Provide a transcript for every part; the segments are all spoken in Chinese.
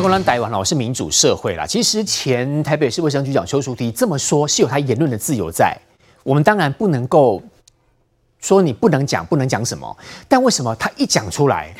台湾台湾哦是民主社会啦。其实前台北市卫生局长邱淑媞这么说，是有他言论的自由在。我们当然不能够说你不能讲，不能讲什么。但为什么他一讲出来，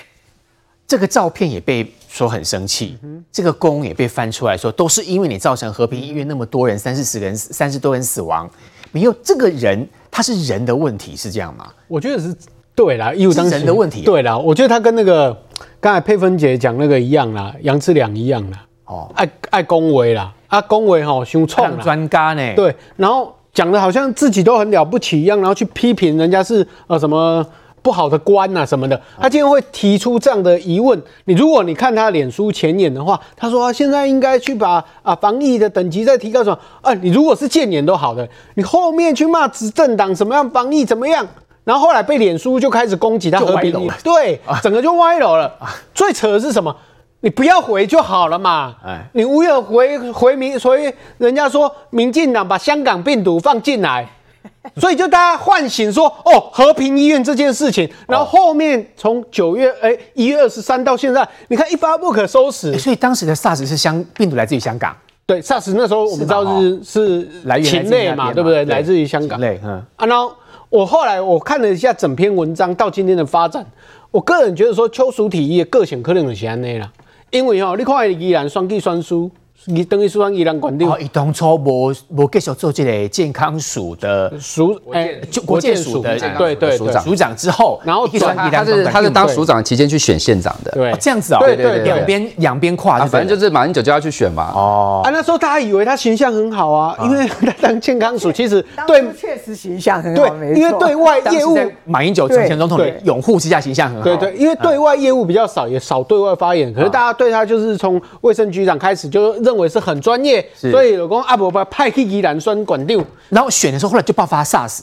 这个照片也被说很生气，这个公也被翻出来说，都是因为你造成和平医院那么多人三四十人三十多人死亡，没有这个人他是人的问题是这样吗？我觉得是。对啦，因为当人的问题。对啦，我觉得他跟那个刚才佩芬姐讲那个一样啦，杨志良一样啦。哦，爱爱恭维啦，啊恭维吼，胸创专家呢？对，然后讲的好像自己都很了不起一样，然后去批评人家是呃什么不好的官啊什么的。他竟然会提出这样的疑问，你如果你看他脸书前言的话，他说现在应该去把啊防疫的等级再提高什么？啊，你如果是建言都好的，你后面去骂执政党什么样防疫怎么样？然后后来被脸书就开始攻击他和平，对，整个就歪楼了。最扯的是什么？你不要回就好了嘛。你无有回回民，所以人家说民进党把香港病毒放进来，所以就大家唤醒说哦，和平医院这件事情。然后后面从九月哎一月二十三到现在，你看一发不可收拾。所以当时的 SARS 是香病毒来自于香港。对，SARS 那时候我们知道是是来源境内嘛，对不对？来自于香港。嗯，啊，然后。我后来我看了一下整篇文章到今天的发展，我个人觉得说邱淑体的个性可能就是安内啦，因为吼、喔，你看依然双计双输。你等于说依然管定。哦，伊当初无无继续做这个健康署的署，哎，就国健署的对对署长署长之后，然后他是他是当署长期间去选县长的，对，这样子啊，对对，两边两边跨，反正就是马英九就要去选嘛。哦，啊，那时候大家以为他形象很好啊，因为他当健康署其实对确实形象很好，对，因为对外业务马英九前总统的拥护之下形象很好，对对，因为对外业务比较少，也少对外发言，可是大家对他就是从卫生局长开始就认为是很专业。所以老公阿伯把派去宜兰酸管六，然后选的时候，后来就爆发 SARS，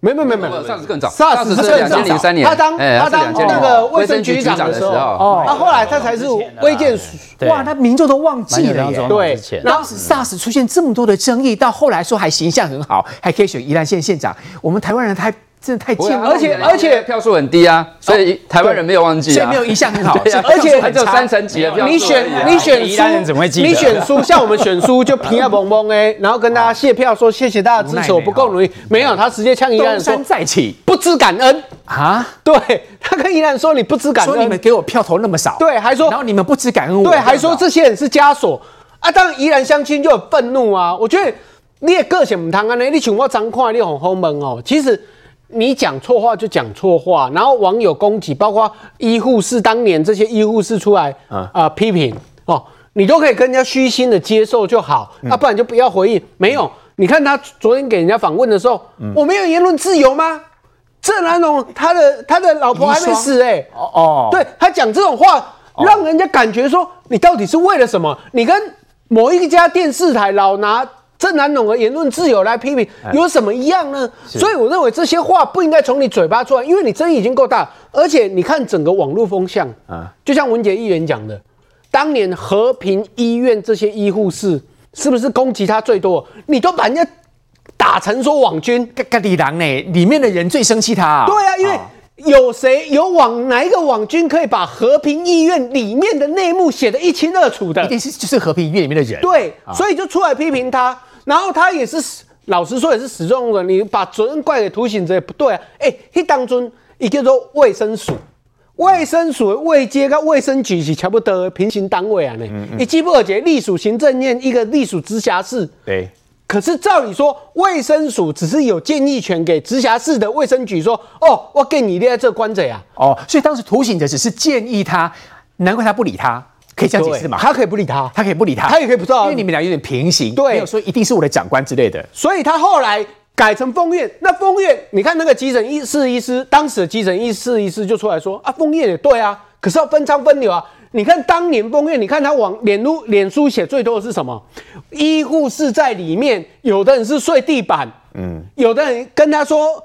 没没没没，SARS 更早，SARS 是两千零三年，他当他当那个卫生局长的时候，哦，他后来他才是卫健署，哇，他民众都忘记了耶，对，当时 SARS 出现这么多的争议，到后来说还形象很好，还可以选宜兰县县长，我们台湾人太。真的太近了，而且而且票数很低啊，所以台湾人没有忘记，所以没有一项很好。而且还只有三成几的票数。你选你选书，你选书，像我们选书就平啊蒙蒙哎，然后跟大家谢票说谢谢大家支持，我不够努力。没有，他直接呛宜兰说，再起，不知感恩啊？对，他跟宜兰说你不知感恩，说你们给我票投那么少，对，还说然后你们不知感恩，对，还说这些人是枷锁啊。当然宜兰相亲就很愤怒啊。我觉得你也个性唔通啊，你像我张看你很后门哦，其实。你讲错话就讲错话，然后网友攻击，包括医护士当年这些医护士出来啊、呃、批评哦，你都可以跟人家虚心的接受就好，那、嗯啊、不然就不要回应。没有，你看他昨天给人家访问的时候，嗯、我没有言论自由吗？郑南榕他的他的老婆还没死哎、欸，哦哦，对他讲这种话，让人家感觉说你到底是为了什么？你跟某一家电视台老拿。郑南榕的言论自由来批评有什么一样呢？所以我认为这些话不应该从你嘴巴出来，因为你争议已经够大，而且你看整个网络风向啊，就像文杰议员讲的，当年和平医院这些医护士是不是攻击他最多？你都把人家打成说网军，咖喱狼呢？里面的人最生气他啊！对啊，因为有谁有网哪一个网军可以把和平医院里面的内幕写得一清二楚的？一定是就是和平医院里面的人。对，所以就出来批评他。然后他也是老实说也是始终的，你把责任怪给涂醒者也不对啊。哎，他当中一个做卫生署，卫生署的卫街跟卫生局是差不多的平行单位啊呢。你记不记得隶属行政院一个隶属直辖市？对。可是照理说，卫生署只是有建议权给直辖市的卫生局说，哦，我给你列在这关着呀。哦，所以当时涂醒者只是建议他，难怪他不理他。可以这样解释吗？他可以不理他，他可以不理他，他也可以不知道，因为你们俩有点平行，对，没有说一定是我的长官之类的。所以他后来改成丰院。那丰院，你看那个急诊医师医师，当时的急诊医师医师就出来说啊，丰院也对啊，可是要分仓分流啊。你看当年丰院，你看他往脸书脸书写最多的是什么？医护室在里面，有的人是睡地板，嗯，有的人跟他说，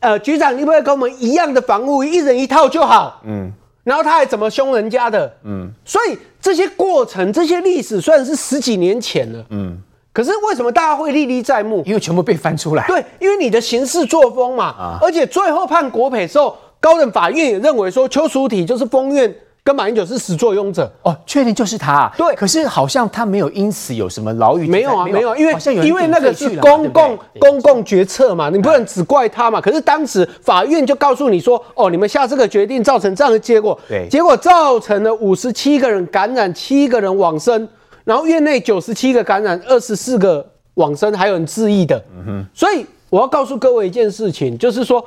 呃，局长，你不要跟我们一样的防护，一人一套就好，嗯。然后他还怎么凶人家的？嗯，所以这些过程、这些历史虽然是十几年前了，嗯，可是为什么大家会历历在目？因为全部被翻出来。对，因为你的行事作风嘛，啊，而且最后判国赔的时候，高等法院也认为说邱淑体就是封院跟马英九是始作俑者。哦，确定就是他。对，可是好像他没有因此有什么牢狱。没有啊，没有，因为因为那个是公共公共决策嘛，你不能只怪他嘛。可是当时法院就告诉你说，哦，你们下这个决定造成这样的结果，对，结果造成了五十七个人感染，七个人往生，然后院内九十七个感染，二十四个往生，还有人自縊的。嗯哼，所以我要告诉各位一件事情，就是说。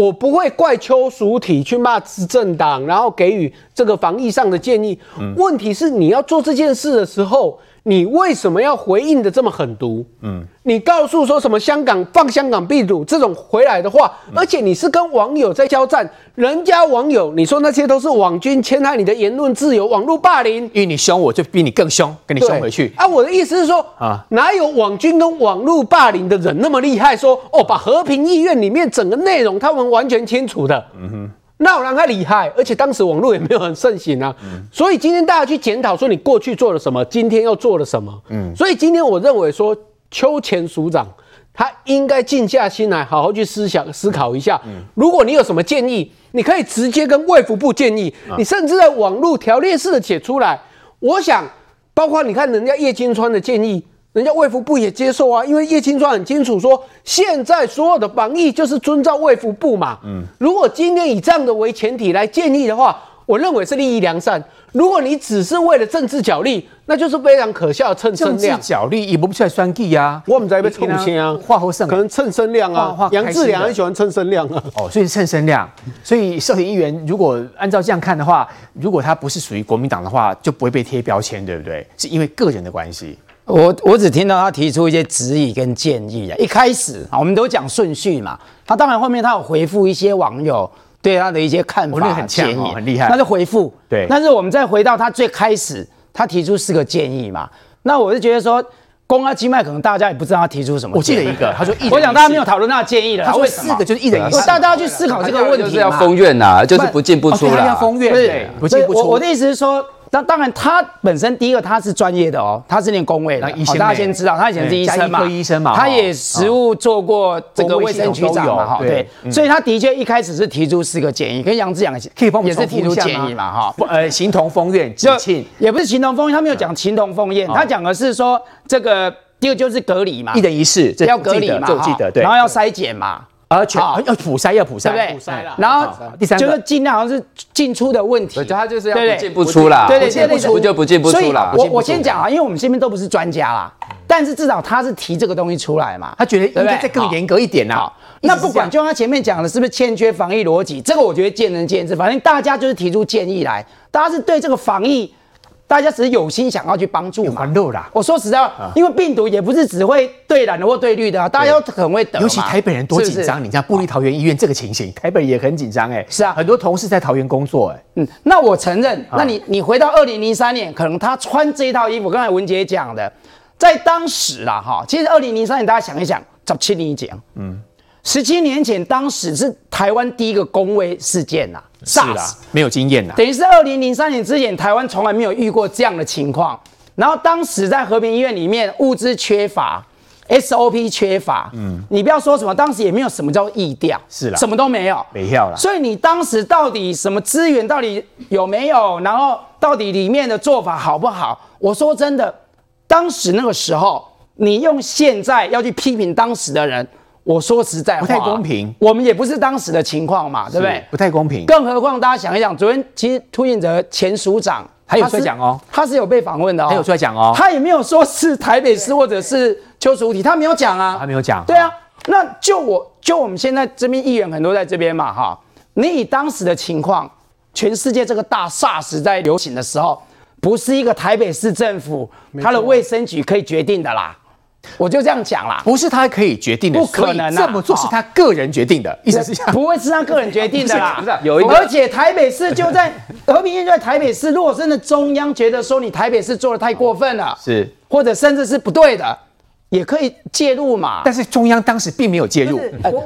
我不会怪邱淑体去骂执政党，然后给予这个防疫上的建议。嗯、问题是你要做这件事的时候。你为什么要回应的这么狠毒？嗯，你告诉说什么香港放香港必赌这种回来的话，而且你是跟网友在交战，人家网友你说那些都是网军侵害你的言论自由，网络霸凌，因为你凶我就比你更凶，跟你凶回去。啊，我的意思是说啊，哪有网军跟网络霸凌的人那么厉害？说哦，把和平医院里面整个内容他们完全清楚的。嗯哼。那我让他厉害，而且当时网络也没有很盛行啊，嗯、所以今天大家去检讨说你过去做了什么，今天又做了什么，嗯，所以今天我认为说邱前署长他应该静下心来，好好去思想思考一下，嗯，如果你有什么建议，你可以直接跟卫福部建议，嗯、你甚至在网络条列式的写出来，我想包括你看人家叶金川的建议。人家卫福部也接受啊，因为叶青川很清楚说，现在所有的防疫就是遵照卫福部嘛。嗯，如果今天以这样的为前提来建议的话，我认为是利益良善。如果你只是为了政治角力，那就是非常可笑的蹭声量。政治角力也不出来算计呀。我们在被抽签啊，话后剩可能蹭声量啊。杨志良很喜欢蹭声量啊。哦，所以蹭声量。所以社会议员如果按照这样看的话，如果他不是属于国民党的话，就不会被贴标签，对不对？是因为个人的关系。我我只听到他提出一些质疑跟建议啊。一开始啊，我们都讲顺序嘛。他当然后面他有回复一些网友对他的一些看法、哦、很建议，很厉害。那就回复。对。但是我们再回到他最开始，他提出四个建议嘛。那我是觉得说，公安经脉可能大家也不知道他提出什么。我记得一个，他说，我想大家没有讨论他的建议了。他说四个就是一人一事。大家要去思考这个问题。就是要封院呐，就是不进不出了。要封院，对，不进不出。我的意思是说。那当然，他本身第一个他是专业的哦，他是念工卫的，大家先知道，他以前是医生嘛，医生嘛，他也实务做过这个卫生局长嘛，哈，对，所以他的确一开始是提出四个建议，跟杨志阳可以帮我们也是提出建议嘛，哈，呃，形同封院，就也不是形同封院，他没有讲形同封院，他讲的是说这个第二个就是隔离嘛，一人一室要隔离嘛，就记得对，然后要筛检嘛。而且要普筛，要普筛，对不对？然后第三就是尽量好像是进出的问题，他就是要不进不出啦，对对，进不出就不进不出啦。我我先讲啊，因为我们这边都不是专家啦，但是至少他是提这个东西出来嘛，他觉得应该再更严格一点呐。那不管就他前面讲的是不是欠缺防疫逻辑，这个我觉得见仁见智，反正大家就是提出建议来，大家是对这个防疫。大家只是有心想要去帮助嘛。我说实在话，因为病毒也不是只会对蓝的或对绿的啊，大家都很会等。尤其台北人多紧张，你像部立桃园医院这个情形，台北也很紧张哎。是啊，很多同事在桃园工作哎。嗯，那我承认，那你你回到二零零三年，可能他穿这一套衣服，刚才文杰讲的，在当时啦哈，其实二零零三年大家想一想，十七年前，嗯，十七年前当时是台湾第一个公卫事件呐。是啦，没有经验啦。等于是二零零三年之前，台湾从来没有遇过这样的情况。然后当时在和平医院里面，物资缺乏，SOP 缺乏。嗯，你不要说什么，当时也没有什么叫疫调，是啦，什么都没有，没票了。所以你当时到底什么资源到底有没有？然后到底里面的做法好不好？我说真的，当时那个时候，你用现在要去批评当时的人。我说实在话，不太公平。我们也不是当时的情况嘛，对不对？不太公平。更何况大家想一想，昨天其实涂应泽前署长还有出来讲哦，他是有被访问的哦，还有出来讲哦，他也没有说是台北市或者是邱淑媞，他没有讲啊，他没有讲。对啊，那就我就我们现在这边议员很多在这边嘛，哈，你以当时的情况，全世界这个大 SARS 在流行的时候，不是一个台北市政府它的卫生局可以决定的啦。我就这样讲啦，不是他可以决定的，不可能这么做是他个人决定的，意思是这样，不会是他个人决定的啦。不是，有一个，而且台北市就在和平县就在台北市，如果真的中央觉得说你台北市做的太过分了，是，或者甚至是不对的，也可以介入嘛。但是中央当时并没有介入，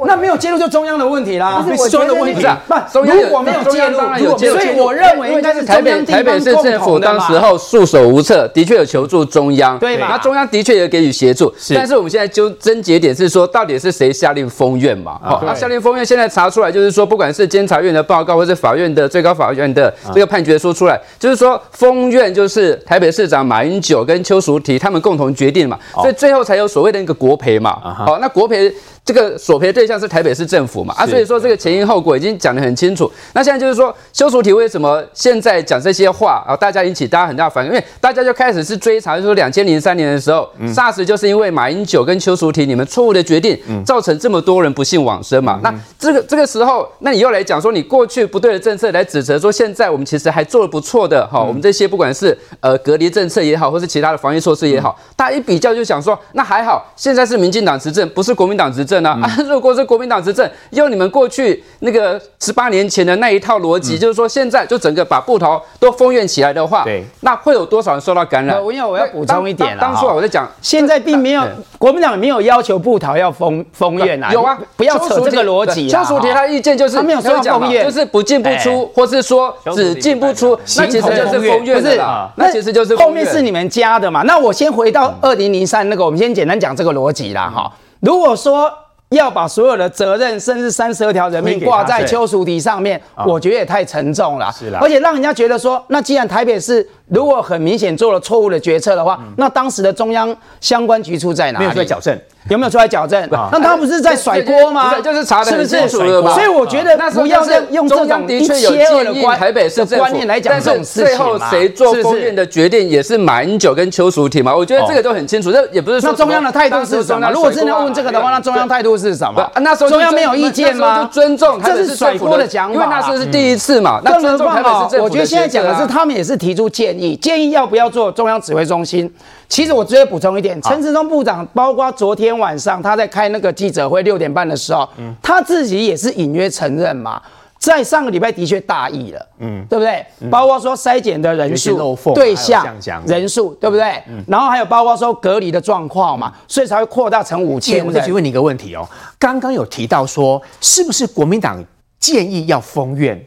那没有介入就中央的问题啦。不是中央的问题，不，如果没有介入，所以我认为应该是台北台北市政府当时候束手无策，的确有求助中央，对嘛？那中央的确也给予协助，但是我们现在纠症结点是说，到底是谁下令封院嘛？好，那下令封院现在查出来就是说，不管是监察院的报告，或是法院的最高法院的这个判决书出来，就是说封院就是台北市长马英九跟邱淑媞他们共同决定嘛，所以最后才有所谓的那个国赔嘛。好，那国赔。这个索赔对象是台北市政府嘛？啊，所以说这个前因后果已经讲得很清楚。那现在就是说，邱淑媞为什么现在讲这些话啊？大家引起大家很大反应，因为大家就开始是追查，就是说两千零三年的时候，SARS 就是因为马英九跟邱淑媞你们错误的决定，造成这么多人不幸往生嘛。那这个这个时候，那你又来讲说你过去不对的政策来指责说现在我们其实还做得不错的哈，我们这些不管是呃隔离政策也好，或是其他的防疫措施也好，大家一比较就想说，那还好，现在是民进党执政，不是国民党执政啊。啊 如果是国民党执政，用你们过去那个十八年前的那一套逻辑，就是说现在就整个把布桃都封院起来的话，对，那会有多少人受到感染？我因为我要补充一点了，当初我在讲，现在并没有国民党没有要求布桃要封封院啊，有啊，不要扯这个逻辑。邱淑媞他意见就是他没有说封院，就是不进不出，或是说只进不出，那其实就是封院，不是？那其实就是后面是你们加的嘛？那我先回到二零零三那个，我们先简单讲这个逻辑啦哈。如果说要把所有的责任，甚至三十二条人命挂在邱淑媞上面，我觉得也太沉重了。是啦，而且让人家觉得说，那既然台北市如果很明显做了错误的决策的话，那当时的中央相关局处在哪里？没有在矫正。有没有出来矫正？那他不是在甩锅吗？就是查的很清楚了嘛。所以我觉得不要再用这种一切二的观台北市观念来讲这种事情。最后谁做封院的决定也是马英九跟邱淑媞嘛？我觉得这个都很清楚。这也不是说。那中央的态度是什么？如果真的要问这个的话，那中央态度是什么？那时候中央没有意见吗？就尊重，这是甩锅的讲法。因为那时候是第一次嘛。更何况，我觉得现在讲的是他们也是提出建议，建议要不要做中央指挥中心。其实我直接补充一点，陈时中部长，包括昨天晚上他在开那个记者会六点半的时候，嗯，他自己也是隐约承认嘛，在上个礼拜的确大意了，嗯，对不对？包括说筛检的人数、对象、人数，对不对？然后还有包括说隔离的状况嘛，所以才会扩大成五千。我再去问你一个问题哦，刚刚有提到说，是不是国民党建议要封院？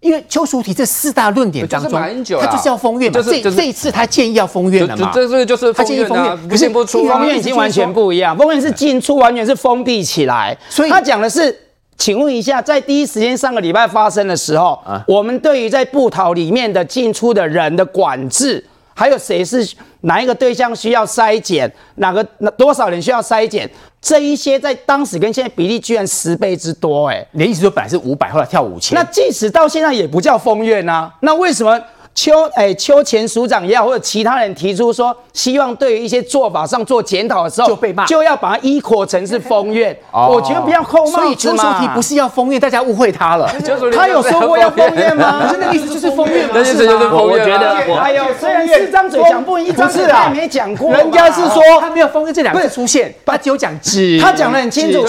因为邱淑媞这四大论点当中，他就是要封院嘛。这这一次他建议要封院了嘛？这这就是他建议封院，不是不出封院已经完全不一样。封院是进出完全是封闭起来，所以他讲的是，请问一下，在第一时间上个礼拜发生的时候，我们对于在布桃里面的进出的人的管制，还有谁是哪一个对象需要筛检，哪个多少人需要筛检？这一些在当时跟现在比例居然十倍之多，哎，你的意思说本来是五百，后来跳五千，那即使到现在也不叫封院啊，那为什么？邱哎，邱前署长也好，或者其他人提出说，希望对于一些做法上做检讨的时候，就被骂，就要把它依扩成是封院。我觉得不要扣帽子嘛。所以邱淑媞不是要封院，大家误会他了。他有说过要封院吗？不是那个意思，就是封院吗？那意思就是封院。我觉得，哎呦，虽然四张嘴讲不赢，一张嘴他也没讲过。人家是说他没有封院这两个字出现，他只有讲只。他讲的很清楚，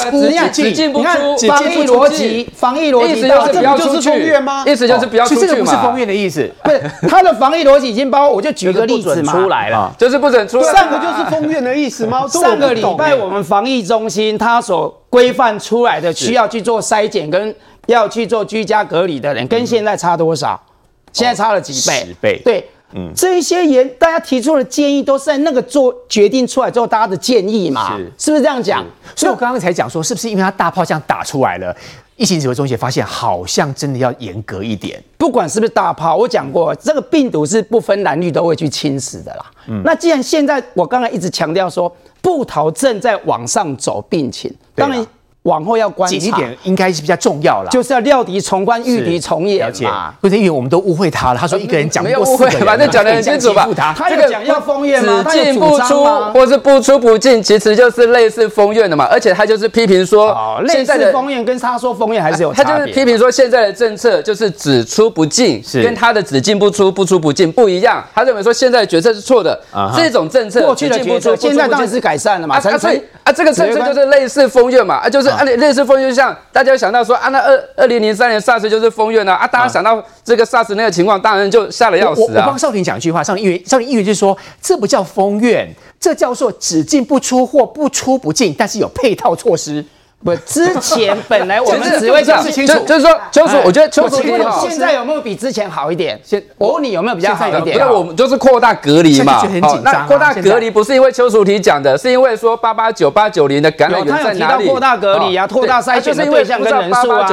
只进不出。防疫逻辑，防疫逻辑，意思就是不要出去吗？意思就是不要出去嘛。这个不是封院的意思，不是 他的防疫逻辑。已经包括，我就举个例子嘛，出来了，就是不准出来。上个就是封院的意思吗？上个礼拜我们防疫中心他所规范出来的需要去做筛检跟要去做居家隔离的人，跟现在差多少？现在差了几倍？十倍。对，嗯，这一些人大家提出的建议都是在那个做决定出来之后大家的建议嘛，是是不是这样讲？所以我刚刚才讲说，是不是因为他大炮这样打出来了？疫情指挥中心发现，好像真的要严格一点。不管是不是大炮，我讲过，这个病毒是不分男女都会去侵蚀的啦。嗯，那既然现在我刚才一直强调说，布桃正在往上走病情，当然。往后要观察，一点应该是比较重要了，就是要料敌从宽，御敌从严嘛。不是因为我们都误会他了，他说一个人讲不过四个人，反正讲得很清楚吧？他有讲要封院吗？只进不出，或是不出不进，其实就是类似封院的嘛。而且他就是批评说，现在的封院跟他说封院还是有差别。他就是批评说，现在的政策就是只出不进，跟他的只进不出、不出不进不一样。他认为说现在的决策是错的，这种政策过去的决策现在当然是改善了嘛。啊所以啊，这个政策就是类似封院嘛，啊就是。就是啊，类似风月，就像大家想到说啊，那二二零零三年 SARS 就是风院呢，啊，大家想到这个 SARS 那个情况，当然就吓得要死啊。我帮少廷讲一句话，少廷议员，少廷议员就是说，这不叫风院，这叫做只进不出或不出不进，但是有配套措施。不，之前本来我 们只会讲清楚，就是说邱淑，我觉得邱淑媞现在有没有比之前好一点？现我问你有没有比较好一点？因为我们就是扩大隔离嘛。好，那扩大隔离不是因为邱淑媞讲的，是因为说八八九八九零的感染源在哪里？扩大隔离啊，扩大筛选的对象跟人数啊。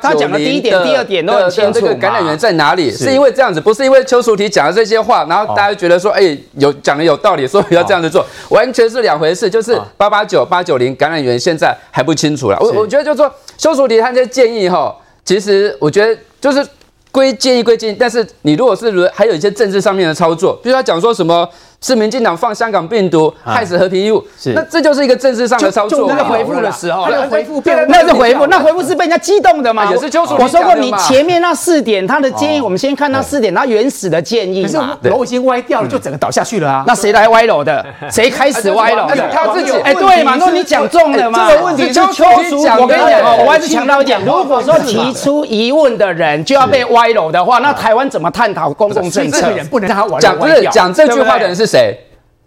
他讲的第一点、第二点都很清楚。这个感染源在哪里？是因为这样子，不是因为邱淑媞讲的这些话，然后大家觉得说，哎，有讲的有道理，所以要这样子做，完全是两回事。就是八八九八九零感染源现在还不清楚了。我我觉得就。是说修淑媞他这些建议哈，其实我觉得就是归建议归建议，但是你如果是还有一些政治上面的操作，比如他讲说什么。是民进党放香港病毒害死和平义务，是那这就是一个政治上的操作。那个回复的时候，那个回复那是回复，那回复是被人家激动的嘛？也是邱淑我说过，你前面那四点他的建议，我们先看那四点，他原始的建议是。楼已经歪掉了，就整个倒下去了啊！那谁来歪楼的？谁开始歪楼？他自己。哎，对嘛？那你讲中了嘛？这个问题是邱淑媞。我跟你讲哦，我还是强调讲，如果说提出疑问的人就要被歪楼的话，那台湾怎么探讨公共政策？不能让他歪讲，不是讲这句话的人是谁？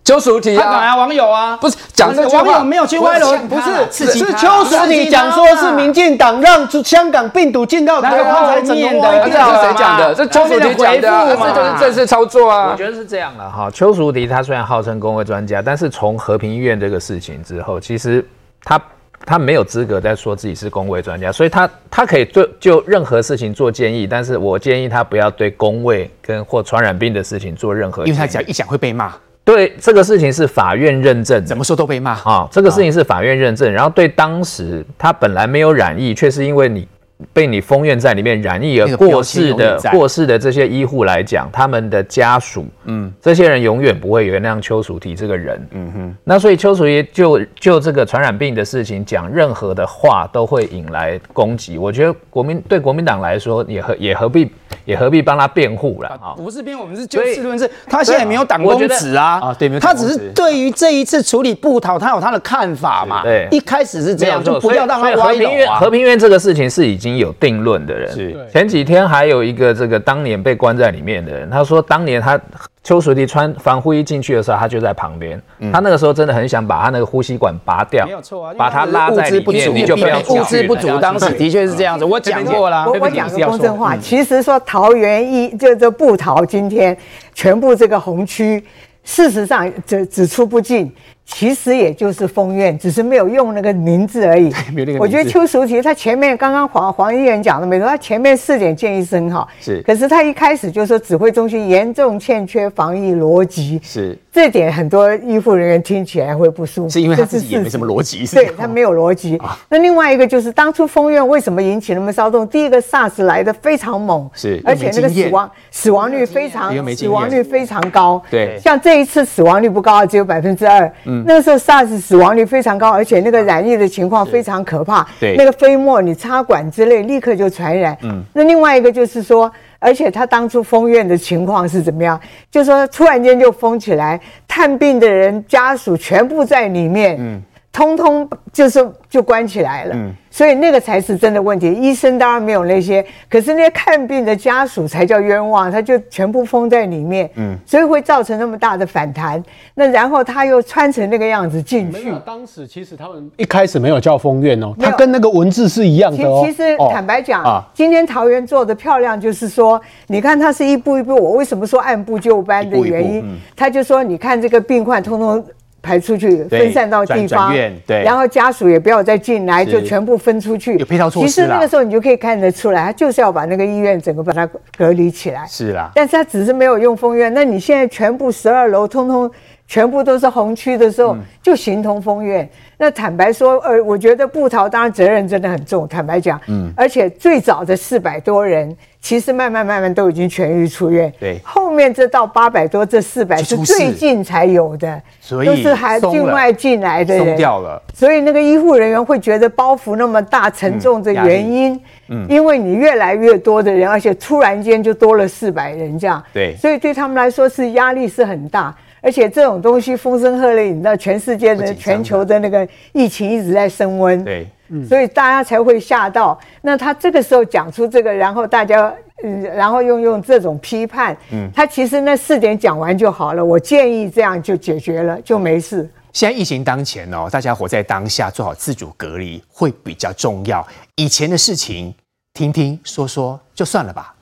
邱淑媞啊，啊，网友啊，不是讲这个网友没有去歪楼，不是是邱淑媞讲说是民进党让香港病毒进到台湾才整个歪掉，这是谁讲的？这邱淑媞讲的，这就是正式操作啊。我觉得是这样了哈，邱淑媞她虽然号称公卫专家，但是从和平医院这个事情之后，其实他他没有资格再说自己是工位专家，所以他他可以做就任何事情做建议，但是我建议他不要对工位跟或传染病的事情做任何，因为他只要一讲会被骂。对这个事情是法院认证，怎么说都被骂啊、哦！这个事情是法院认证，然后对当时他本来没有染疫，却是因为你。被你封院在里面染疫而过世的过世的这些医护来讲，他们的家属，嗯，这些人永远不会原谅邱淑媞这个人，嗯哼。那所以邱淑媞就就这个传染病的事情讲任何的话都会引来攻击。我觉得国民对国民党来说也何也何必也何必帮他辩护了啊？不是辩护，我们是就事论事。他现在没有党公职啊，啊对，他只是对于这一次处理布讨，他有他的看法嘛。对，一开始是这样，就不要让他歪楼啊。和平院这个事情是已经。有定论的人，是前几天还有一个这个当年被关在里面的人，他说当年他邱淑娣穿防护衣进去的时候，他就在旁边，他那个时候真的很想把他那个呼吸管拔掉，没有错啊，把他拉在里面，你就不要物资不足，当时的确是这样子，我讲过了，我我讲个公正话，其实说桃园一就这布桃今天全部这个红区，事实上只只出不进。其实也就是封院，只是没有用那个名字而已。我觉得邱淑媞他前面刚刚黄黄议员讲的没错，他前面四点建议是很好，是。可是他一开始就说指挥中心严重欠缺防疫逻辑，是。这点很多医护人员听起来会不舒服，是因为他自己也没什么逻辑，对他没有逻辑。那另外一个就是当初封院为什么引起那么骚动？第一个 SARS 来的非常猛，是，而且那个死亡死亡率非常死亡率非常高，对。像这一次死亡率不高，只有百分之二。那个时候 SARS 死亡率非常高，而且那个染疫的情况非常可怕。对，那个飞沫你插管之类，立刻就传染。嗯，那另外一个就是说，而且他当初封院的情况是怎么样？就是说突然间就封起来，探病的人家属全部在里面。嗯。通通就是就关起来了，嗯，所以那个才是真的问题。医生当然没有那些，可是那些看病的家属才叫冤枉，他就全部封在里面，嗯，所以会造成那么大的反弹。那然后他又穿成那个样子进去。没有，当时其实他们一开始没有叫封院哦，他跟那个文字是一样的哦。其实坦白讲，今天桃园做的漂亮，就是说，你看他是一步一步。我为什么说按部就班的原因？他就说，你看这个病患通通。排出去，分散到地方，对，然后家属也不要再进来，就全部分出去。有配套措施。其实那个时候你就可以看得出来，他就是要把那个医院整个把它隔离起来。是啦，但是他只是没有用封院。那你现在全部十二楼通通全部都是红区的时候，就形同封院。那坦白说，呃，我觉得布桃当然责任真的很重。坦白讲，嗯，而且最早的四百多人，其实慢慢慢慢都已经痊愈出院。对，后面这到八百多，这四百是最近才有的，所以都是还境外进来的人。松掉了。所以那个医护人员会觉得包袱那么大沉重的原因，嗯，因为你越来越多的人，而且突然间就多了四百人这样。对，所以对他们来说是压力是很大。而且这种东西风声鹤唳，你知道全世界的全球的那个疫情一直在升温，对，所以大家才会吓到。那他这个时候讲出这个，然后大家，嗯，然后用用这种批判，嗯，他其实那四点讲完就好了。我建议这样就解决了，就没事。现在疫情当前哦，大家活在当下，做好自主隔离会比较重要。以前的事情听听说说就算了吧。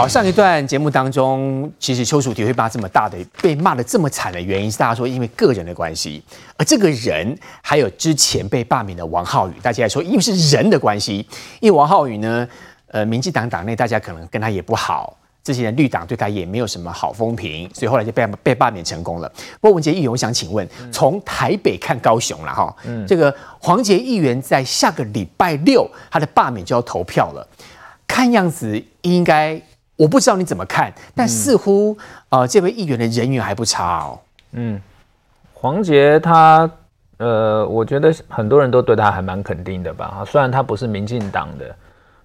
好，上一段节目当中，其实邱淑媞会骂这么大的，被骂的这么惨的原因是，大家说因为个人的关系，而这个人还有之前被罢免的王浩宇，大家来说因为是人的关系，因为王浩宇呢，呃，民进党党内大家可能跟他也不好，这些人绿党对他也没有什么好风评，所以后来就被被罢免成功了。不过文杰议员，我想请问，从台北看高雄了哈，嗯，这个黄杰议员在下个礼拜六他的罢免就要投票了，看样子应该。我不知道你怎么看，但似乎呃，这位议员的人缘还不差哦。嗯，黄杰他，呃，我觉得很多人都对他还蛮肯定的吧。虽然他不是民进党的，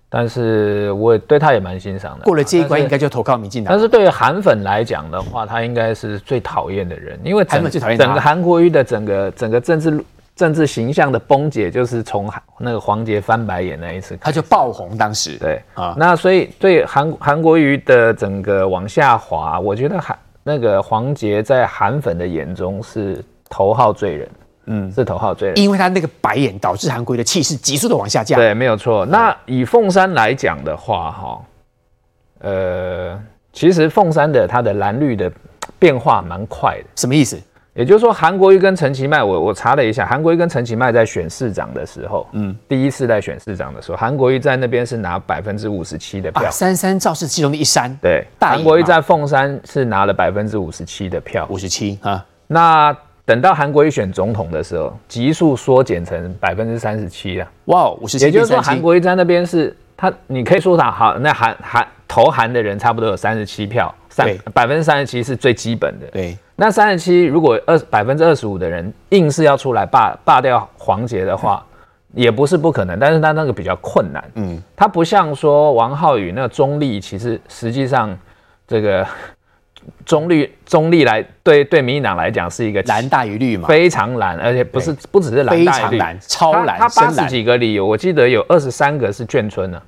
但是我对他也蛮欣赏的。过了这一关，应该就投靠民进党。但是对于韩粉来讲的话，他应该是最讨厌的人，因为韩粉最讨厌整个韩国瑜的整个整个政治。政治形象的崩解，就是从那个黄杰翻白眼那一次，他就爆红。当时对啊，那所以对韩韩国瑜的整个往下滑，我觉得韩那个黄杰在韩粉的眼中是头号罪人，嗯，是头号罪人，因为他那个白眼导致韩国瑜的气势急速的往下降。对，没有错。那以凤山来讲的话，哈，呃，其实凤山的它的蓝绿的变化蛮快的，什么意思？也就是说，韩国瑜跟陈其迈，我我查了一下，韩国瑜跟陈其迈在选市长的时候，嗯，第一次在选市长的时候，韩国瑜在那边是拿百分之五十七的票，三三造势其中的一山，对，韩国瑜在凤山是拿了百分之五十七的票，五十七啊。那等到韩国瑜选总统的时候，急速缩减成百分之三十七了，哇，五十七，也就是说，韩国瑜在那边是他，你可以说他好，那韩韩投韩的人差不多有三十七票，三百分之三十七是最基本的，对。那三十七，如果二百分之二十五的人硬是要出来罢罢掉黄杰的话，也不是不可能，但是他那个比较困难。嗯，他不像说王浩宇那个中立，其实实际上这个 中立中立来对对民进党来讲是一个蓝大于绿嘛，非常蓝，而且不是不只是蓝大于绿，超蓝。他八十几个里，我记得有二十三个是眷村呢，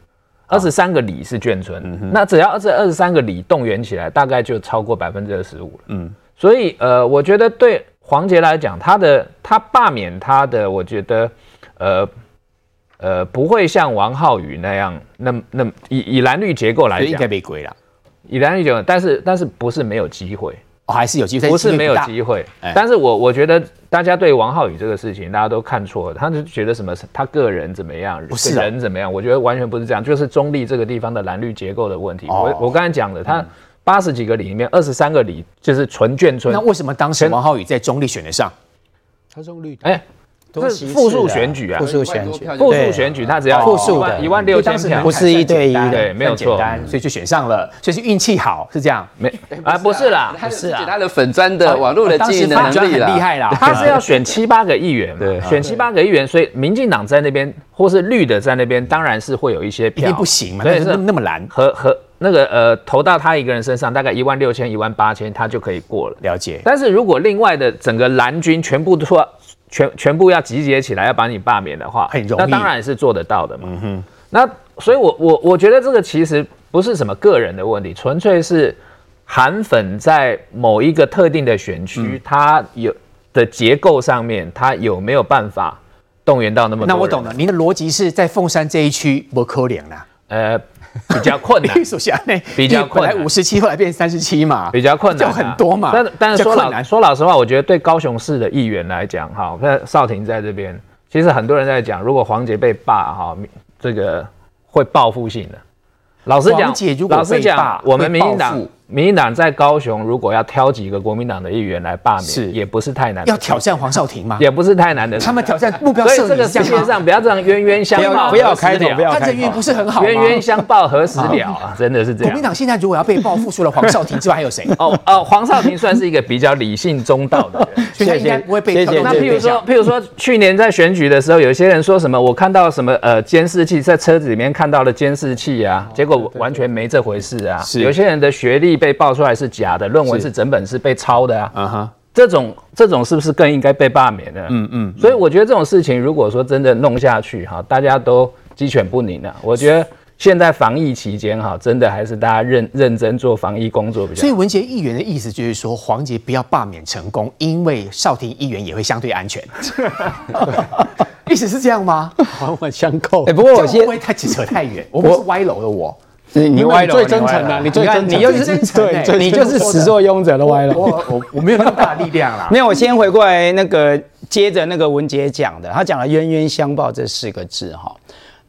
二十三个里是眷村。嗯，那只要这二十三个里动员起来，大概就超过百分之二十五了。嗯。所以，呃，我觉得对黄杰来讲，他的他罢免他的，我觉得，呃，呃，不会像王浩宇那样，那那以以蓝绿结构来讲，应该被归了。以蓝绿结构，但是但是不是没有机会，哦，还是有机会，不是没有机会。哎、但是我我觉得大家对王浩宇这个事情，大家都看错了，他就觉得什么他个人怎么样，不是人怎么样？我觉得完全不是这样，就是中立这个地方的蓝绿结构的问题。哦、我我刚才讲的他。嗯八十几个里里面，二十三个里就是纯眷村。那为什么当时王浩宇在中立选得上？他中立，哎，这是复数选举啊，复数选举，复数选举，他只要复数的。一万六千票，不是一对一，对，没有错，所以就选上了，所以是运气好，是这样？没啊，不是啦，不是啊，他的粉砖的网络的经营能力很厉害啦，他是要选七八个议员，对，选七八个议员，所以民进党在那边或是绿的在那边，当然是会有一些票，不行嘛，所以是那么难。和和。那个呃，投到他一个人身上，大概一万六千、一万八千，他就可以过了。了解。但是如果另外的整个蓝军全部都要全全部要集结起来，要把你罢免的话，很容易。那当然是做得到的嘛。嗯哼。那所以我，我我我觉得这个其实不是什么个人的问题，纯粹是韩粉在某一个特定的选区，他、嗯、有的结构上面，他有没有办法动员到那么多？那我懂了，您的逻辑是在凤山这一区不可怜了。呃。比较困难，首先比较困难，五十七后来变三十七嘛，比较困难，就很多嘛。但但是说老说老实话，我觉得对高雄市的议员来讲，哈，那少廷在这边，其实很多人在讲，如果黄杰被罢，哈，这个会报复性的。老实讲，老实讲，我们民进党民进党在高雄如果要挑几个国民党的议员来罢免，是也不是太难。要挑战黄少廷吗？也不是太难的。他们挑战目标设，所以这个世界上不要这样冤冤相报，不要开头，不要开头。他人缘不是很好，冤冤相报何时了啊？真的是这样。国民党现在如果要被报复，除了黄少廷之外，还有谁？哦哦，黄少廷算是一个比较理性中道的人，所以他应该不会被。那譬如说，譬如说，去年在选举的时候，有些人说什么，我看到什么呃监视器在车子里面看到了监视器啊，结果完全没这回事啊。是有些人的学历被爆出来是假的，论文是整本是被抄的啊。嗯哼，这种这种是不是更应该被罢免呢？嗯嗯。所以我觉得这种事情，如果说真的弄下去哈，大家都鸡犬不宁了。我觉得。现在防疫期间哈，真的还是大家认认真做防疫工作比较。所以文杰议员的意思就是说，黄杰不要罢免成功，因为少廷议员也会相对安全。意思是这样吗？环环相扣。哎，不过我先不会太扯太远，我不是歪楼的我。你你歪了，最真诚的，你最真，你就是真诚，对，你就是始作俑者的歪了。我我我没有那么大力量啦。没有，我先回过来那个接着那个文杰讲的，他讲了冤冤相报这四个字哈。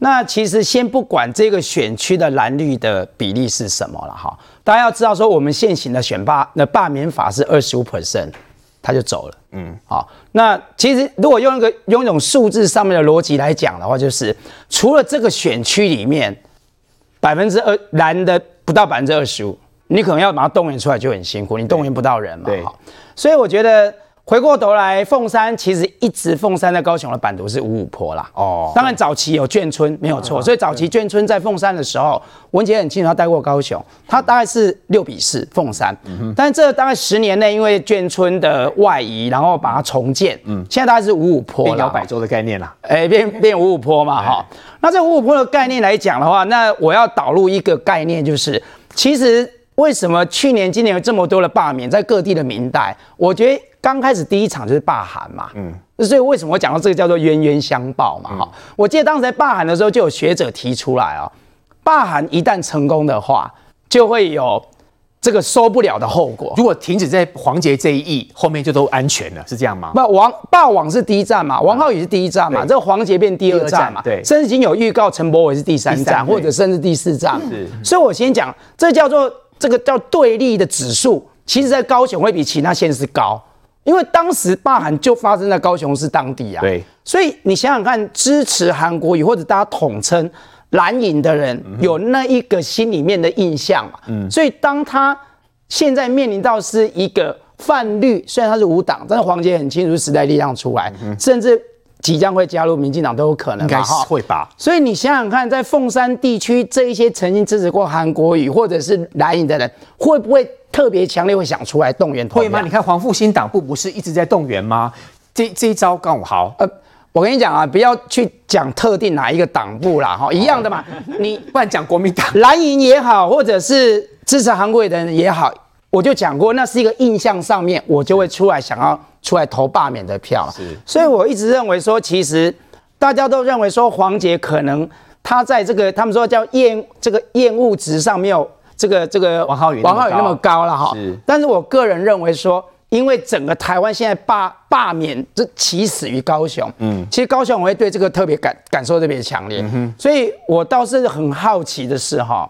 那其实先不管这个选区的蓝绿的比例是什么了哈，大家要知道说我们现行的选罢那罢免法是二十五 percent，他就走了。嗯，好，那其实如果用一个用一种数字上面的逻辑来讲的话，就是除了这个选区里面百分之二蓝的不到百分之二十五，你可能要把它动员出来就很辛苦，你动员不到人嘛。对，所以我觉得。回过头来，凤山其实一直凤山在高雄的版图是五五坡啦。哦，当然早期有眷村没有错，所以早期眷村在凤山的时候，文杰很清楚他待过高雄，他大概是六比四凤山。嗯，但是这大概十年内因为眷村的外移，然后把它重建，嗯，现在大概是五五坡了。变摇摆州的概念啦，哎，变变五五坡嘛，哈。那这五五坡的概念来讲的话，那我要导入一个概念，就是其实为什么去年、今年有这么多的罢免，在各地的民代，我觉得。刚开始第一场就是罢韩嘛，嗯，所以为什么我讲到这个叫做冤冤相报嘛，哈、嗯，我记得当时在罢韩的时候就有学者提出来哦，罢韩一旦成功的话，就会有这个收不了的后果。如果停止在黄杰这一役，后面就都安全了，是这样吗？不，王霸王是第一站嘛，王浩宇是第一站嘛，嗯、这个黄杰变第二站嘛，对，甚至已经有预告陈柏伟是第三站，或者甚至第四站。是，所以我先讲，这叫做这个叫对立的指数，其实在高雄会比其他县市高。因为当时罢韩就发生在高雄市当地啊，对，所以你想想看，支持韩国语或者大家统称蓝营的人，有那一个心里面的印象嘛，嗯，所以当他现在面临到是一个泛绿，虽然他是无党，但是黄捷很清楚是时代力量出来，甚至即将会加入民进党都有可能，应该是会吧。所以你想想看，在凤山地区这一些曾经支持过韩国语或者是蓝营的人，会不会？特别强烈会想出来动员，会吗？你看黄复兴党部不是一直在动员吗？这这一招更好。呃，我跟你讲啊，不要去讲特定哪一个党部啦，哈，一样的嘛。你不然讲国民党蓝营也好，或者是支持韩国的人也好，我就讲过，那是一个印象上面，我就会出来想要出来投罢免的票。是，所以我一直认为说，其实大家都认为说黄杰可能他在这个他们说叫厌这个厌恶值上没有。这个这个王浩宇王浩宇那么高了哈，是。但是我个人认为说，因为整个台湾现在罢罢免这起始于高雄，嗯，其实高雄我会对这个特别感感受特别强烈，嗯哼。所以我倒是很好奇的是哈，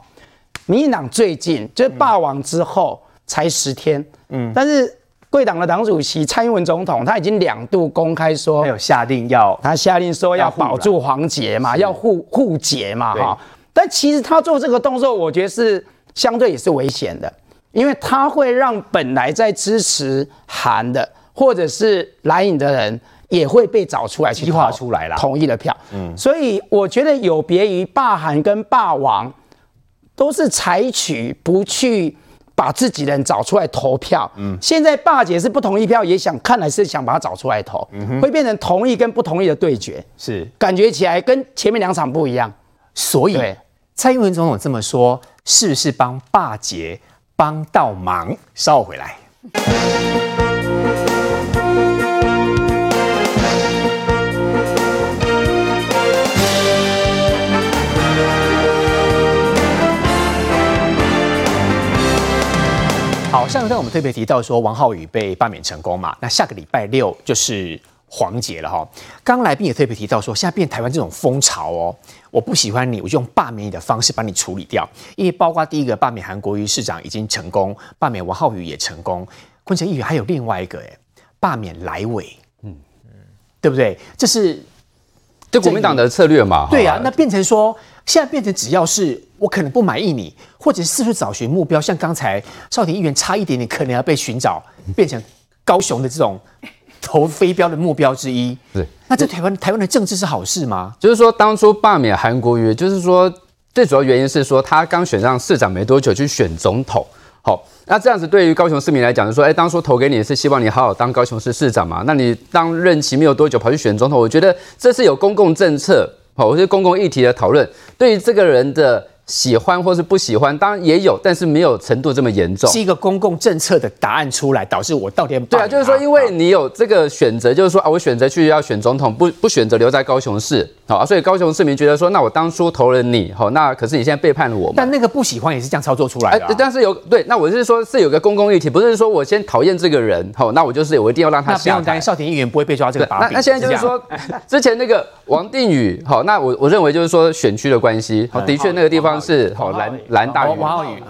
民进党最近就是罢网之后才十天，嗯，但是贵党的党主席蔡英文总统他已经两度公开说，他有下令要他下令说要保住黄杰嘛，要护护杰嘛哈。但其实他做这个动作，我觉得是。相对也是危险的，因为它会让本来在支持韩的或者是蓝营的人也会被找出来去划出来了同意的票。嗯，所以我觉得有别于霸韩跟霸王，都是采取不去把自己人找出来投票。嗯，现在霸姐是不同意票也想，看来是想把他找出来投，嗯，会变成同意跟不同意的对决。是，感觉起来跟前面两场不一样。所以蔡英文总统这么说。是不是帮罢捷帮到忙？稍后回来。好，上个段我们特别提到说王浩宇被罢免成功嘛，那下个礼拜六就是黄捷了哈。刚来宾也特别提到说，现在变台湾这种风潮哦，我不喜欢你，我就用罢免你的方式把你处理掉。因为包括第一个罢免韩国瑜市长已经成功，罢免王浩宇也成功，昆城议员还有另外一个哎，罢免赖委，嗯嗯，对不对？这是这国民党的策略嘛？对啊，那变成说现在变成只要是我可能不满意你，或者是四处找寻目标，像刚才少廷议员差一点点可能要被寻找，变成高雄的这种。投飞镖的目标之一，对，那这台湾台湾的政治是好事吗？就是说，当初罢免韩国瑜，就是说，最主要原因是说他刚选上市长没多久去选总统，好，那这样子对于高雄市民来讲，就说，哎，当初投给你是希望你好好当高雄市市长嘛，那你当任期没有多久跑去选总统，我觉得这是有公共政策，好，或是公共议题的讨论，对于这个人的。喜欢或是不喜欢，当然也有，但是没有程度这么严重。是一个公共政策的答案出来，导致我到底对啊，就是说，因为你有这个选择，就是说啊，我选择去要选总统，不不选择留在高雄市，好啊，所以高雄市民觉得说，那我当初投了你，好，那可是你现在背叛了我。但那个不喜欢也是这样操作出来的、啊。但是有对，那我是说，是有个公共议题，不是说我先讨厌这个人，好，那我就是我一定要让他下台。那不用担心，少廷议员不会被抓这个把柄。那那现在就是说，之前那个王定宇，好，那我我认为就是说选区的关系，好，的确那个地方是好蓝。蓝大于 王浩宇，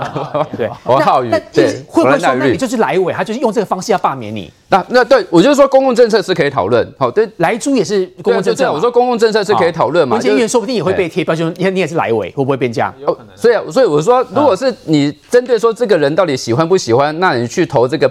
对王浩宇，对，会不会说那你就是来委，他就是用这个方式要罢免你？那那对我就是说，公共政策是可以讨论。好，对，来猪也是公共政策。我说公共政策是可以讨论嘛？文建议员说不定也会被贴标签，你你也是来委，会不会变这样？有可能。所以所以我说，如果是你针对说这个人到底喜欢不喜欢，那你去投这个。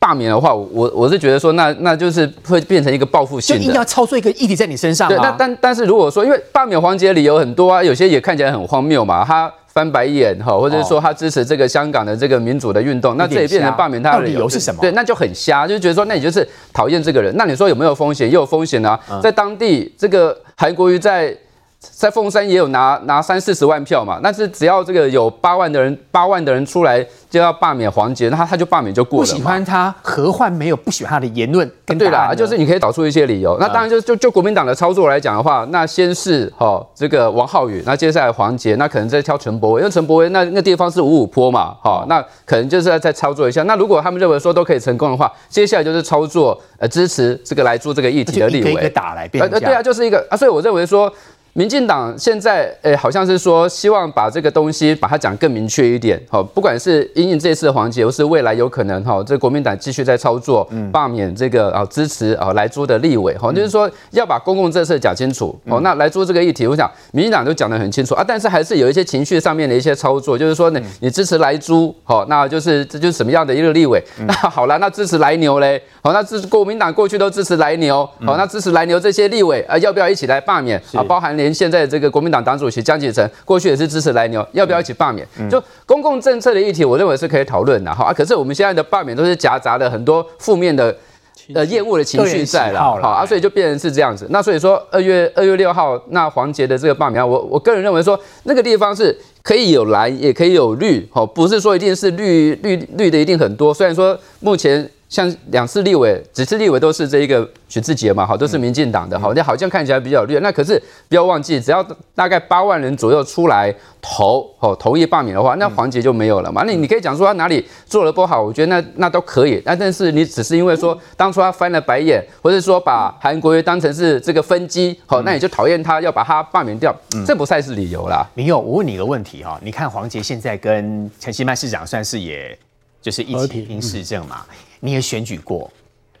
罢免的话，我我是觉得说那，那那就是会变成一个报复性的，就硬要操作一个议题在你身上。对，那但但是如果说，因为罢免黄杰的理由很多啊，有些也看起来很荒谬嘛，他翻白眼哈，或者是说他支持这个香港的这个民主的运动，那这也变成罢免他的理由是什么？对，那就很瞎，就觉得说，那你就是讨厌这个人。那你说有没有风险？也有风险啊，在当地这个韩国瑜在。在凤山也有拿拿三四十万票嘛，但是只要这个有八万的人，八万的人出来就要罢免黄杰，那他他就罢免就过了。不喜欢他，何患没有不喜欢他的言论？对啦，就是你可以找出一些理由。那当然就就就国民党的操作来讲的话，那先是哈这个王浩宇，那接下来黄杰，那可能再挑陈柏威，因为陈柏威那那地方是五五坡嘛，哈，那可能就是要再操作一下。那如果他们认为说都可以成功的话，接下来就是操作呃支持这个来做这个议题的立委。一个一个打来变。呃对啊，就是一个啊，所以我认为说。民进党现在诶，好像是说希望把这个东西把它讲更明确一点，好，不管是因应这次的黄捷，或是未来有可能哈，这国民党继续在操作罢免这个啊支持啊莱猪的立委，哈，就是说要把公共政策讲清楚，哦，那莱猪这个议题，我想民进党都讲得很清楚啊，但是还是有一些情绪上面的一些操作，就是说呢，你支持莱猪，好，那就是这就是什么样的一个立委，那好了，那支持莱牛嘞，好，那支持国民党过去都支持莱牛，好，那支持莱牛这些立委啊，要不要一起来罢免啊？包含。连现在这个国民党党主席江启臣过去也是支持莱牛，要不要一起罢免？就公共政策的议题，我认为是可以讨论的哈啊。可是我们现在的罢免都是夹杂了很多负面的呃厌恶的情绪在了，好啊，所以就变成是这样子。那所以说二月二月六号那黄杰的这个罢免，我我个人认为说那个地方是可以有蓝也可以有绿，好，不是说一定是绿绿绿的一定很多。虽然说目前。像两次立委，几次立委都是这一个许志杰嘛，好，都是民进党的，好，那好像看起来比较绿。那可是不要忘记，只要大概八万人左右出来投，哦，同意罢免的话，那黄杰就没有了嘛。那你可以讲说他哪里做的不好，我觉得那那都可以。那但是你只是因为说当初他翻了白眼，或者说把韩国瑜当成是这个分机，好，那你就讨厌他，要把他罢免掉，这不算是理由啦。明佑，我问你一个问题哈，你看黄杰现在跟陈其迈市长算是也就是一起拼市政嘛？你也选举过，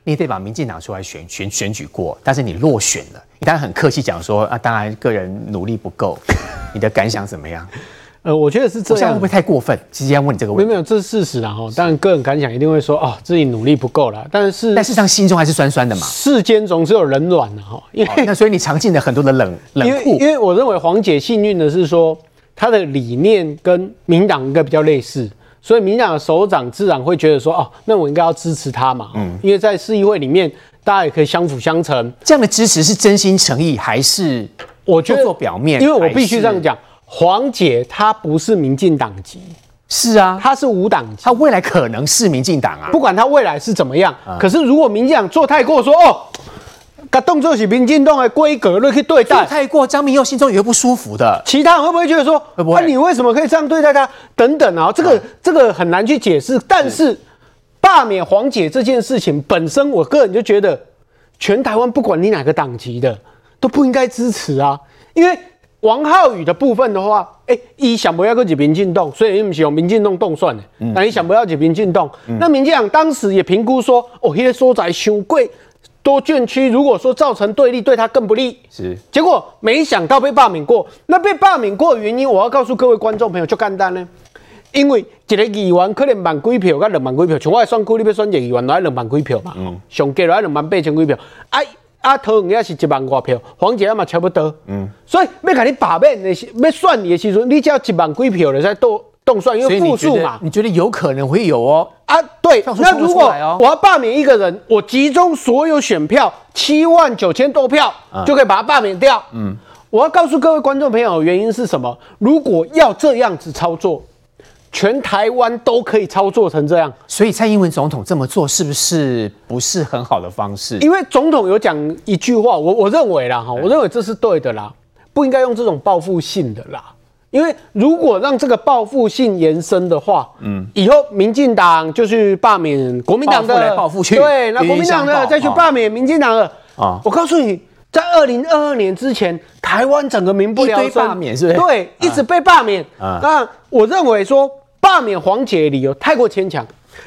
你也得把民进党出来选选选举过，但是你落选了。你当然很客气讲说啊，当然个人努力不够，你的感想怎么样？呃，我觉得是这样，会不会太过分？直接要问你这个问题。没有没有，这是事实啊哈。当然个人感想一定会说哦，自己努力不够了，但是但事实上心中还是酸酸的嘛。世间总是有冷暖的哈，因为那所以你尝尽了很多的冷 冷酷。因为我认为黄姐幸运的是说，她的理念跟民党应该比较类似。所以民进党的首长自然会觉得说，哦，那我应该要支持他嘛，嗯，因为在市议会里面，大家也可以相辅相成。这样的支持是真心诚意，还是我觉得做表面？因为我必须这样讲，黄姐她不是民进党籍，是啊，她是无党籍，她未来可能是民进党啊，不管她未来是怎么样，可是如果民进党做太过，说哦。个动作是民进党的规格来去对待，太过，张明佑心中也会不舒服的。其他人会不会觉得说？那、啊、你为什么可以这样对待他？等等啊，这个、啊、这个很难去解释。但是罢免黄姐这件事情本身，我个人就觉得全台湾不管你哪个党籍的都不应该支持啊，因为王浩宇的部分的话，哎、欸，一想不要跟民进党，所以你们是用民进党动算的，那你想不要跟民进党，那民进党当时也评估说，哦，那个所在修贵。多卷区，如果说造成对立，对他更不利。是，结果没想到被罢免过。那被罢免过的原因，我要告诉各位观众朋友，就简单呢。因为一个议员可能万几票，甲两万几票，像我选区你要选一个议员，来两万几票嘛。嗯。上届来两万八千几票，啊啊，桃园也是一万多票，黄捷嘛差不多。嗯。所以要给你罢免的时，要选你的时候，你只要一万几票了才多。动算，因为复数嘛，你觉得有可能会有哦？啊，对，那如果我要罢免一个人，我集中所有选票七万九千多票，就可以把他罢免掉。嗯，我要告诉各位观众朋友，原因是什么？如果要这样子操作，全台湾都可以操作成这样。所以蔡英文总统这么做，是不是不是很好的方式？因为总统有讲一句话，我我认为啦，哈，我认为这是对的啦，不应该用这种报复性的啦。因为如果让这个报复性延伸的话，嗯，以后民进党就去罢免国民党的，报复来报复去，对，那国民党的再去罢免民进党的，啊，我告诉你，在二零二二年之前，台湾整个民不聊生，罢免是不是？对，一直被罢免。啊，那我认为说罢免黄姐的理由太过牵强，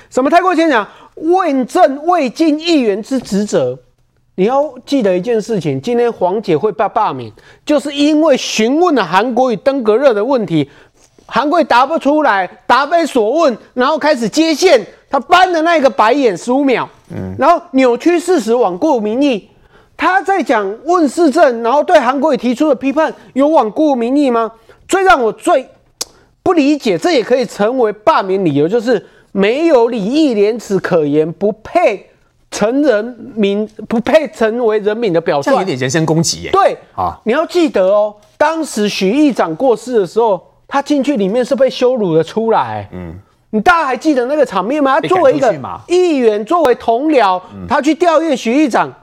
什么太过牵强？问政未尽议员之职责。你要记得一件事情，今天黄姐会被罢免，就是因为询问了韩国瑜登革热的问题，韩国瑜答不出来，答非所问，然后开始接线，他翻的那个白眼十五秒，嗯，然后扭曲事实，罔顾民意。他在讲问世政，然后对韩国瑜提出的批判，有罔顾民意吗？最让我最不理解，这也可以成为罢免理由，就是没有礼义廉耻可言，不配。成人民不配成为人民的表率，这有点人身攻击耶。对啊，你要记得哦，当时许议长过世的时候，他进去里面是被羞辱的出来。嗯，你大家还记得那个场面吗？他作为一个议员，作为同僚，他去吊唁许议长。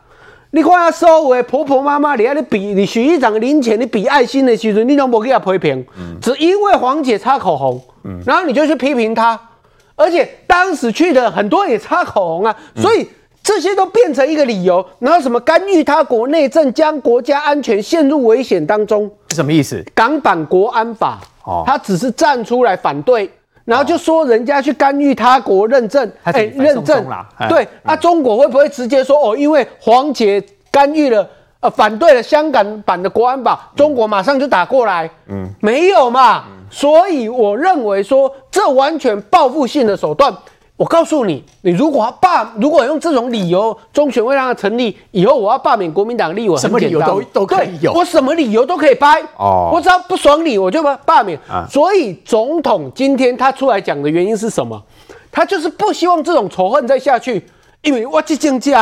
你看他收为婆婆妈妈，你看你比你许议长的零钱，你比爱心的时候，你都没给他批评。只因为黄姐擦口红，嗯，然后你就去批评他，而且当时去的很多人也擦口红啊，所以。这些都变成一个理由，然后什么干预他国内政，将国家安全陷入危险当中，什么意思？港版国安法，哦，他只是站出来反对，然后就说人家去干预他国认证，哎，认证啦，对，那中国会不会直接说哦，因为黄杰干预了，呃，反对了香港版的国安法，中国马上就打过来？嗯，没有嘛，所以我认为说这完全报复性的手段。我告诉你，你如果要罢，如果用这种理由，中选会让他成立以后，我要罢免国民党立委，什么理由都都可以有，我什么理由都可以掰。哦，我只要不爽你，我就把罢免。啊，所以总统今天他出来讲的原因是什么？他就是不希望这种仇恨再下去，因为我这政治，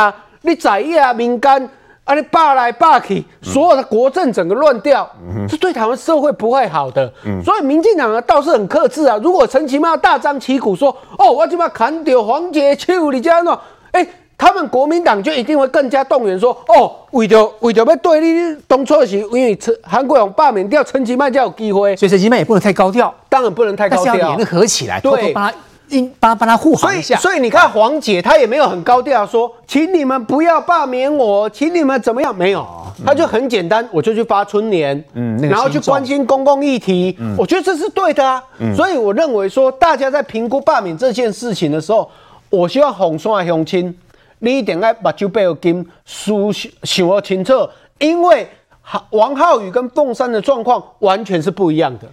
你在野民间。啊！你罢来罢去，所有的国政整个乱掉，嗯、这对台湾社会不会好的。嗯、所以民进党倒是很克制啊。如果陈其迈大张旗鼓说：“哦，我就把砍掉黄捷手，你这样弄，哎，他们国民党就一定会更加动员说：“哦，为着为着要对你当初是因为陈韩国勇罢免掉陈其迈才有机会。”所以陈其迈也不能太高调，当然不能太高调，但是要联合起来，对偷偷把他。帮帮他护航一下，所以所以你看黄姐她也没有很高调说，请你们不要罢免我，请你们怎么样？没有，她就很简单，我就去发春联，嗯，然后去关心公共议题，嗯，我觉得这是对的啊，嗯，所以我认为说，大家在评估罢免这件事情的时候，我希望红双乡亲，你一定要把酒杯有金梳想要清楚，因为王浩宇跟凤山的状况完全是不一样的。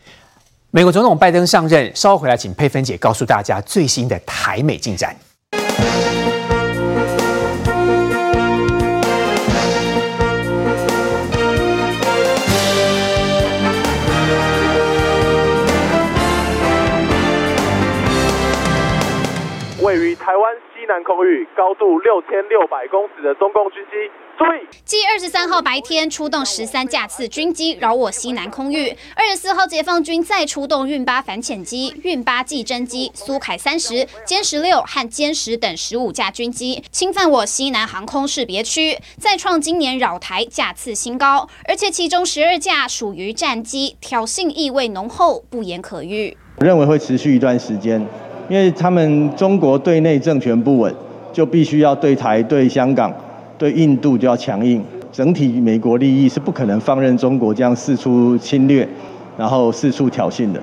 美国总统拜登上任，稍后回来，请佩芬姐告诉大家最新的台美进展。南空域，高度六千六百公尺的中共军机。继二十三号白天出动十三架次军机扰我西南空域，二十四号解放军再出动运八反潜机、运八技侦机、苏凯三十、歼十六和歼十等十五架军机，侵犯我西南航空识别区，再创今年扰台架次新高，而且其中十二架属于战机，挑衅意味浓厚，不言可喻。我认为会持续一段时间，因为他们中国对内政权不稳，就必须要对台、对香港。对印度就要强硬。整体美国利益是不可能放任中国这样四处侵略，然后四处挑衅的。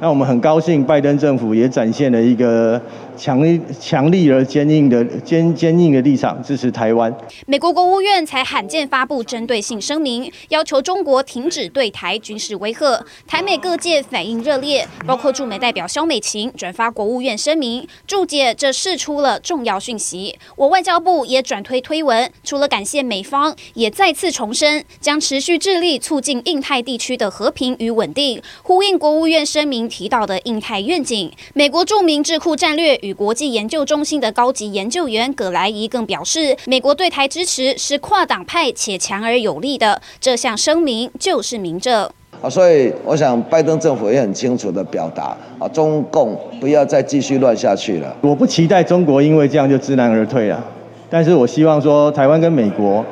那我们很高兴，拜登政府也展现了一个强力、强力而坚硬的坚坚硬的立场，支持台湾。美国国务院才罕见发布针对性声明，要求中国停止对台军事威吓。台美各界反应热烈，包括驻美代表萧美琴转发国务院声明，注解这释出了重要讯息。我外交部也转推推文，除了感谢美方，也再次重申将持续致力促进印太地区的和平与稳定，呼应国务院声明。提到的印太愿景，美国著名智库战略与国际研究中心的高级研究员葛莱仪更表示，美国对台支持是跨党派且强而有力的。这项声明就是明证。啊，所以我想拜登政府也很清楚的表达啊，中共不要再继续乱下去了。我不期待中国因为这样就知难而退了，但是我希望说台湾跟美国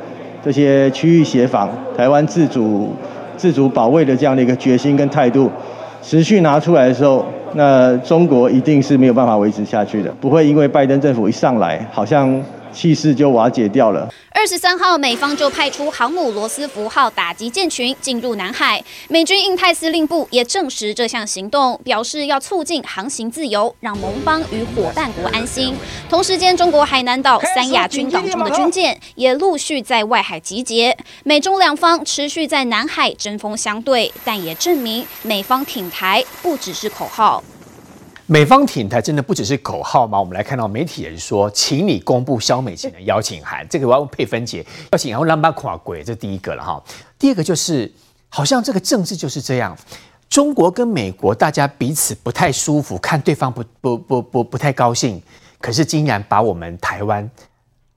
这些区域协防、台湾自主自主保卫的这样的一个决心跟态度。持续拿出来的时候，那中国一定是没有办法维持下去的，不会因为拜登政府一上来，好像气势就瓦解掉了。二十三号，美方就派出航母罗斯福号打击舰群进入南海，美军印太司令部也证实这项行动，表示要促进航行自由，让盟邦与伙伴国安心。同时间，中国海南岛三亚军港中的军舰也陆续在外海集结，美中两方持续在南海针锋相对，但也证明美方挺台不只是口号。美方挺台真的不只是口号吗？我们来看到媒体人说，请你公布肖美琴的邀请函。这个我要问佩芬姐，邀请函让把垮鬼，这第一个了哈。第二个就是，好像这个政治就是这样，中国跟美国大家彼此不太舒服，看对方不不不不不太高兴，可是竟然把我们台湾。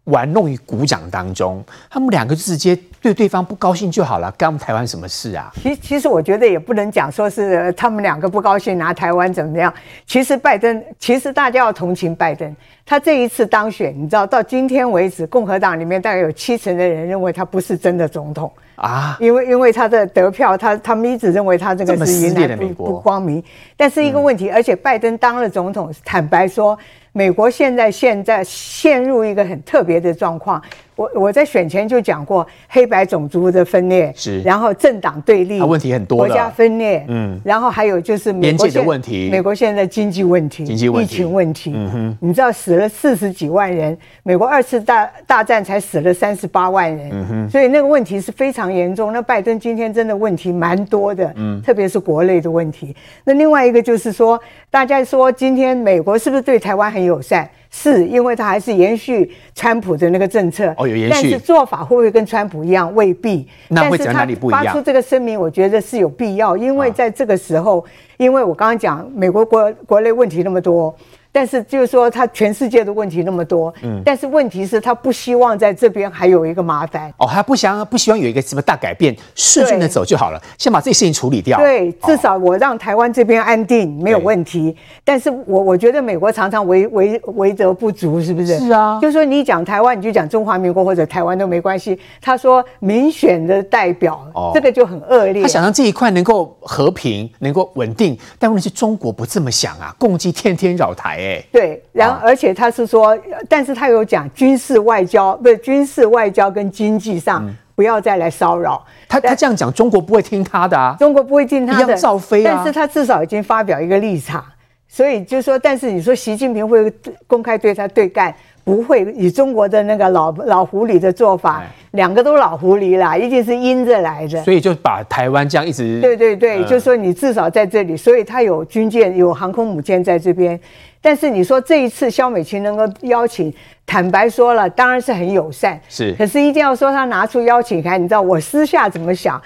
玩弄于鼓掌当中，他们两个直接对对方不高兴就好了，干我们台湾什么事啊？其其实我觉得也不能讲说是他们两个不高兴拿台湾怎么样。其实拜登，其实大家要同情拜登，他这一次当选，你知道到今天为止，共和党里面大概有七成的人认为他不是真的总统啊，因为因为他的得票，他他们一直认为他这个是云南不不光明。但是一个问题，嗯、而且拜登当了总统，坦白说。美国现在现在陷入一个很特别的状况。我我在选前就讲过黑白种族的分裂，是，然后政党对立，问题很多，国家分裂，嗯，然后还有就是美国边界的问题，美国现在经济问题，经济问题，疫情问题，嗯哼，你知道死了四十几万人，美国二次大大战才死了三十八万人，嗯哼，所以那个问题是非常严重。那拜登今天真的问题蛮多的，嗯，特别是国内的问题。那另外一个就是说，大家说今天美国是不是对台湾很友善？是因为他还是延续川普的那个政策哦，有延续，但是做法会不会跟川普一样？未必。那会讲哪里不一样？发出这个声明，我觉得是有必要，因为在这个时候，因为我刚刚讲美国国国内问题那么多。但是就是说，他全世界的问题那么多，嗯，但是问题是，他不希望在这边还有一个麻烦哦，他不想不希望有一个什么大改变，顺顺的走就好了，先把这个事情处理掉。对，至少我让台湾这边安定没有问题。但是我我觉得美国常常为为为德不足，是不是？是啊，就是说你讲台湾，你就讲中华民国或者台湾都没关系。他说民选的代表，哦，这个就很恶劣。他想让这一块能够和平，能够稳定，但问题是中国不这么想啊，共济天天扰台。对，然后而且他是说，但是他有讲军事外交，不是军事外交跟经济上不要再来骚扰。他他这样讲，中国不会听他的啊，中国不会听他的，一样照飞啊。但是他至少已经发表一个立场，所以就是说，但是你说习近平会公开对他对干？不会以中国的那个老老狐狸的做法，两个都老狐狸啦，一定是阴着来的。所以就把台湾这样一直对对对，呃、就说你至少在这里，所以他有军舰、有航空母舰在这边。但是你说这一次肖美琴能够邀请，坦白说了，当然是很友善。是，可是一定要说他拿出邀请函，你知道我私下怎么想？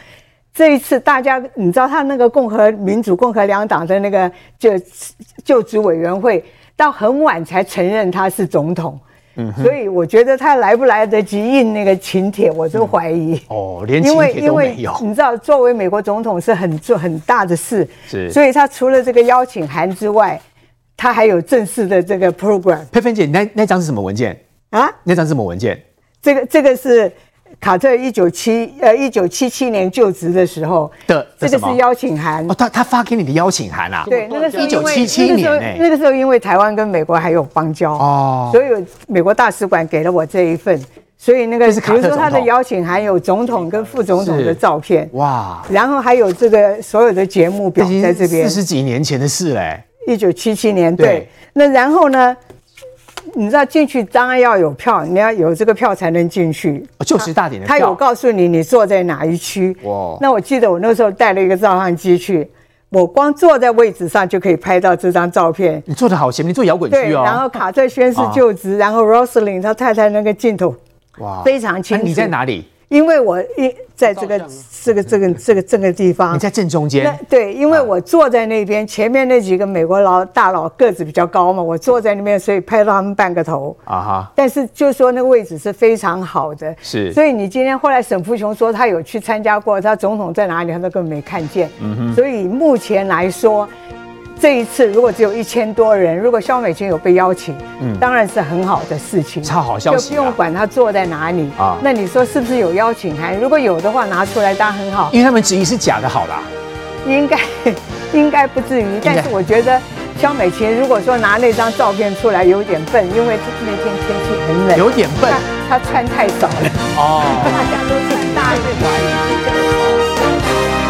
这一次大家你知道他那个共和民主共和两党的那个就就职委员会到很晚才承认他是总统。嗯，所以我觉得他来不来得及印那个请帖，我都怀疑。嗯、哦，连请帖都没有。因为因为你知道，作为美国总统是很做很大的事，是。所以他除了这个邀请函之外，他还有正式的这个 program。佩芬姐，你那那张是什么文件啊？那张是什么文件？这个这个是。卡特一九七呃一九七七年就职的时候的，这个是邀请函哦，他他发给你的邀请函啊？对，那个是一九七七年欸，那个时候因为台湾跟美国还有邦交哦，所以美国大使馆给了我这一份，所以那个，比如说他的邀请函有总统跟副总统的照片，哇，然后还有这个所有的节目表在这边，四十几年前的事嘞，一九七七年，对，那然后呢，你知道进去当然要有票，你要有这个票才能进去，就是大点的票，他有告诉你你坐在哪一区，哇，那我记得我那时候带了一个照相机去。我光坐在位置上就可以拍到这张照片。你坐得好前面，你坐摇滚区哦。然后卡特宣誓就职，啊、然后 Rosalind 他太太那个镜头，哇，非常清楚。你在哪里？因为我一在这个这个这个这个这个地方，你在正中间。对，因为我坐在那边，前面那几个美国老大佬个子比较高嘛，我坐在那边，所以拍到他们半个头啊哈。但是就说那个位置是非常好的，是。所以你今天后来沈福雄说他有去参加过，他总统在哪里，他都根本没看见。嗯哼。所以目前来说。这一次如果只有一千多人，如果肖美琴有被邀请，嗯，当然是很好的事情，超好消息，就不用管他坐在哪里啊。那你说是不是有邀请函？如果有的话，拿出来当然很好。因为他们质疑是假的，好啦，应该 应该不至于。但是我觉得肖美琴如果说拿那张照片出来有点笨，因为那天天气很冷，有点笨，她穿太少了哦，大家都穿大一点。